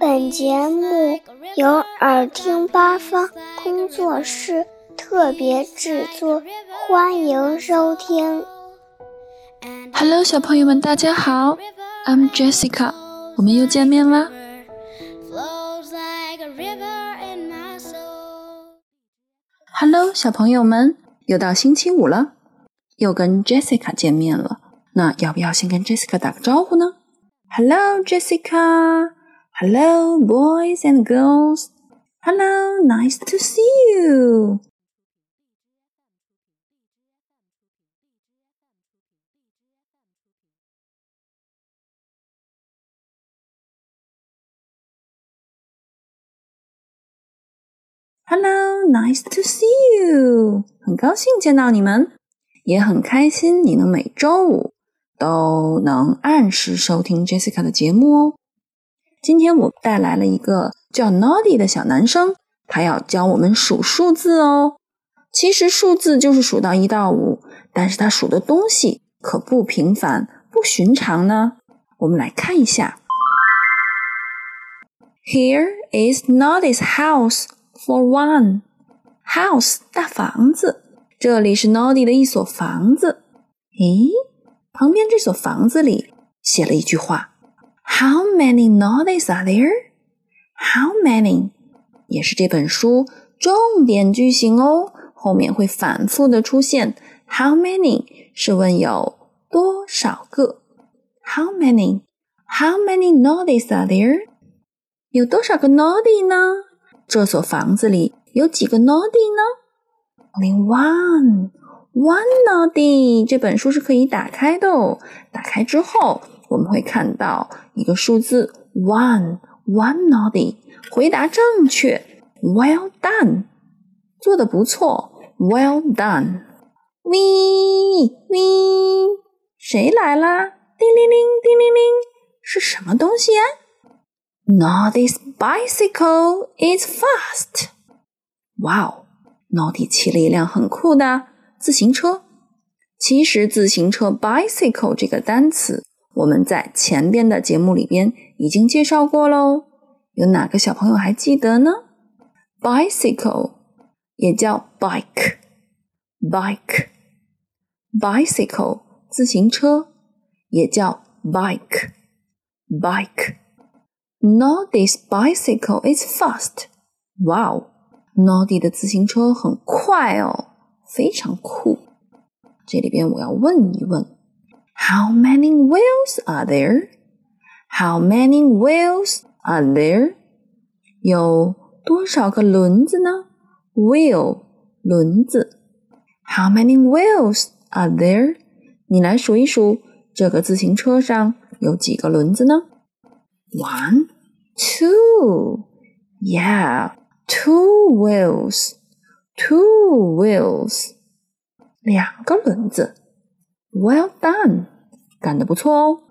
本节目由耳听八方工作室特别制作，欢迎收听。Hello，小朋友们，大家好，I'm Jessica，我们又见面啦。Hello，小朋友们，又到星期五了，又跟 Jessica 见面了。那要不要先跟 Jessica 打个招呼呢？Hello, Jessica. Hello, boys and girls. Hello, nice to see you. Hello, nice to see you. 很高兴见到你们，也很开心你能每周五都能按时收听 Jessica 的节目哦。今天我带来了一个叫 Noddy 的小男生，他要教我们数数字哦。其实数字就是数到一到五，但是他数的东西可不平凡、不寻常呢。我们来看一下，Here is Noddy's house for one house 大房子，这里是 Noddy 的一所房子。咦，旁边这所房子里写了一句话：How many Noddies are there? How many 也是这本书重点句型哦，后面会反复的出现。How many 是问有多少个？How many? How many Noddies are there? 有多少个 Noddy 呢？这所房子里有几个 Noddy 呢？Only one, one Noddy。这本书是可以打开的哦。打开之后，我们会看到一个数字 one, one Noddy。回答正确，Well done，做的不错，Well done。喂喂，谁来啦？叮铃铃，叮铃铃，是什么东西呀？Noddy's bicycle is fast. Wow, Noddy 骑了一辆很酷的自行车。其实自行车 bicycle 这个单词，我们在前边的节目里边已经介绍过喽。有哪个小朋友还记得呢？bicycle 也叫 bike，bike，bicycle 自行车也叫 bike，bike。Noddy's bicycle is fast. Wow, Noddy 的自行车很快哦，非常酷。这里边我要问一问 ：How many wheels are there? How many wheels are there? 有多少个轮子呢？Wheel 轮子。How many wheels are there? 你来数一数，这个自行车上有几个轮子呢？One, two, yeah, two wheels, two wheels，两个轮子。 Well done，干得不错哦。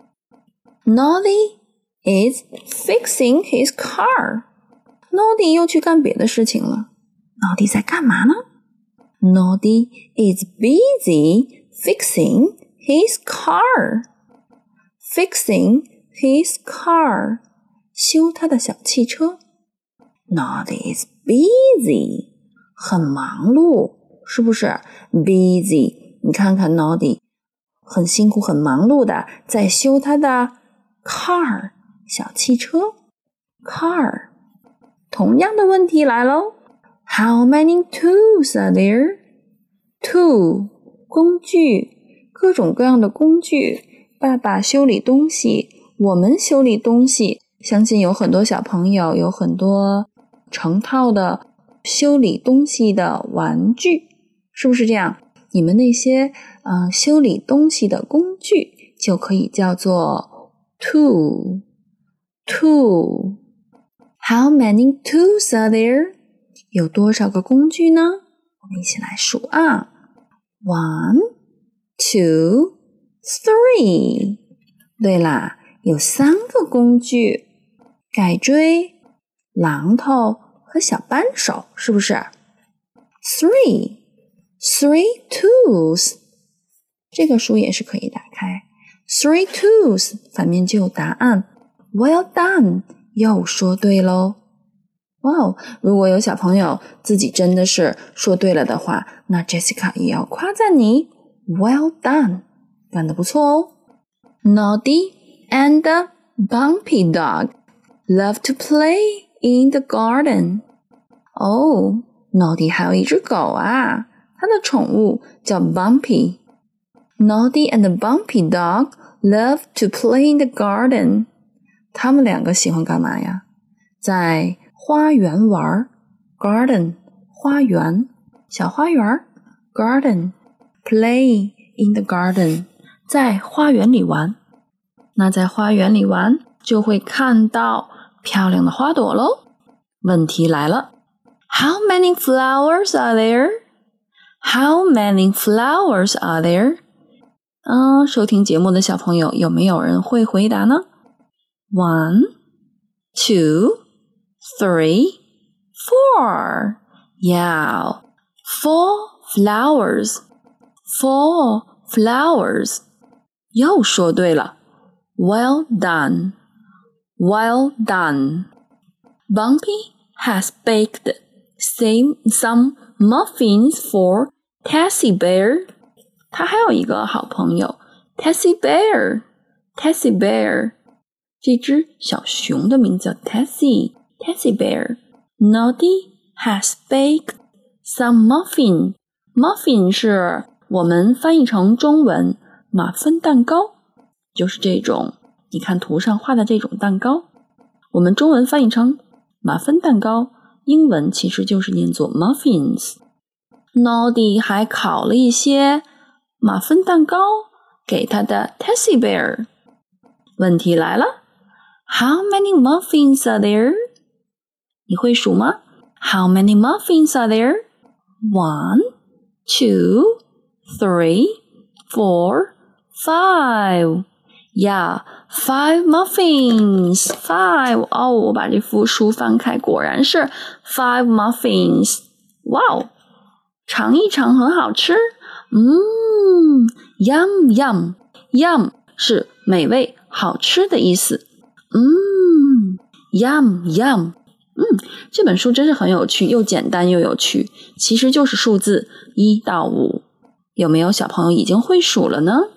Noddy is fixing his car。Noddy 又去干别的事情了。Noddy 在干嘛呢？Noddy is busy fixing his car. Fixing his car，修他的小汽车。Noddy is busy，很忙碌，是不是？Busy，你看看 Noddy，很辛苦、很忙碌的在修他的 car 小汽车。Car，同样的问题来喽。How many tools are there？Tool，工具，各种各样的工具。爸爸修理东西。我们修理东西，相信有很多小朋友有很多成套的修理东西的玩具，是不是这样？你们那些嗯修理东西的工具就可以叫做 tool。tool。How many tools are there？有多少个工具呢？我们一起来数啊，one, two, three。对啦。有三个工具：改锥、榔头和小扳手，是不是？Three, three tools。这个书也是可以打开。Three tools 反面就有答案。Well done，又说对喽！哇哦，如果有小朋友自己真的是说对了的话，那 Jessica 也要夸赞你，Well done，干得不错哦。Noddy and Bumpy Dog love to play in the garden。哦，Noddy 还有一只狗啊，它的宠物叫 Bumpy。Noddy and the Bumpy Dog love to play in the garden。他们两个喜欢干嘛呀？在花园玩，garden 花园，小花园，garden play in the garden 在花园里玩。那在花园里玩就会看到漂亮的花朵喽。问题来了，How many flowers are there? How many flowers are there? 嗯，收听节目的小朋友有没有人会回答呢？One, two, three, four. Yeah, four flowers. Four flowers. 又说对了，Well done. Well done. Bumpy has baked same some muffins for Tessie Bear. 他还有一个好朋友，Tessie Bear。Tessie Bear 这只小熊的名字叫 Tessie Tessie Bear。Noddy has baked some muffin. Muffin 是我们翻译成中文马芬蛋糕，就是这种你看图上画的这种蛋糕。我们中文翻译成马芬蛋糕，英文其实就是念作 muffins。Noddy 还烤了一些马芬蛋糕给他的 Tessie Bear。问题来了。How many muffins are there? 你会数吗？How many muffins are there? One, two, three, four, five. Yeah, five muffins. Five. 哦，我把这幅书翻开，果然是 five muffins. 哇哦， 尝一尝，很好吃。嗯，yum yum yum 是美味、好吃的意思。嗯，yum yum，嗯，这本书真是很有趣，又简单又有趣，其实就是数字一到五。有没有小朋友已经会数了呢？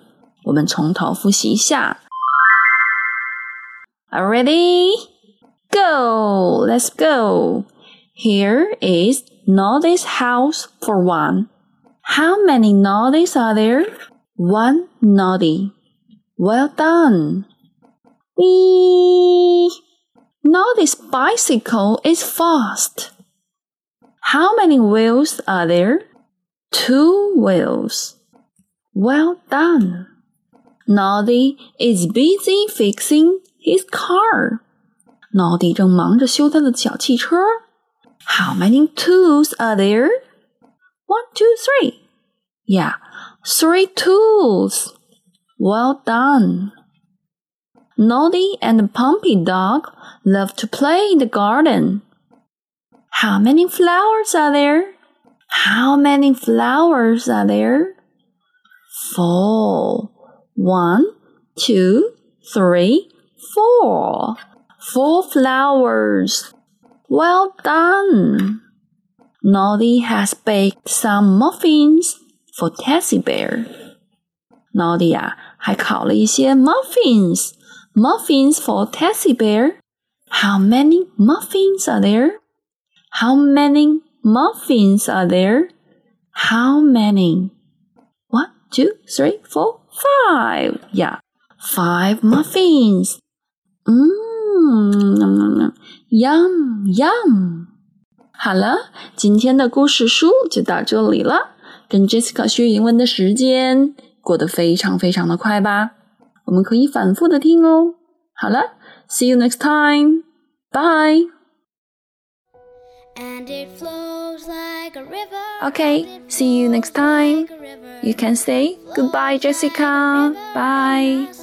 我们从头复习一下。Are ready? Go! Let's go. Here is Noddy's house for one. How many Noddies are there? One Noddy. Well done. Whee! Now this bicycle is fast. How many wheels are there? Two wheels. Well done. Noddy is busy fixing his car. Noddy 正忙着修他的小汽车。 How many tools are there? One, two, three. Yeah, three tools. Well done. Noddy and Pumpy Dog love to play in the garden. How many flowers are there? How many flowers are there? Four. One, two, three, four. Four flowers. Well done. Noddy has baked some muffins for Tessie Bear. Noddy 啊，还烤了一些 muffins muffins for Tessie Bear. How many muffins are there? How many muffins are there? How many? One, two, three, four, five. Yeah, five muffins. Mmm, yum, yum. 好了，今天的故事书就到这里了。跟 Jessica 学英文的时间过得非常非常的快吧。我们可以反复的听哦。好了，See you next time. Bye. Okay, see you next time. You can say goodbye, Jessica. Bye.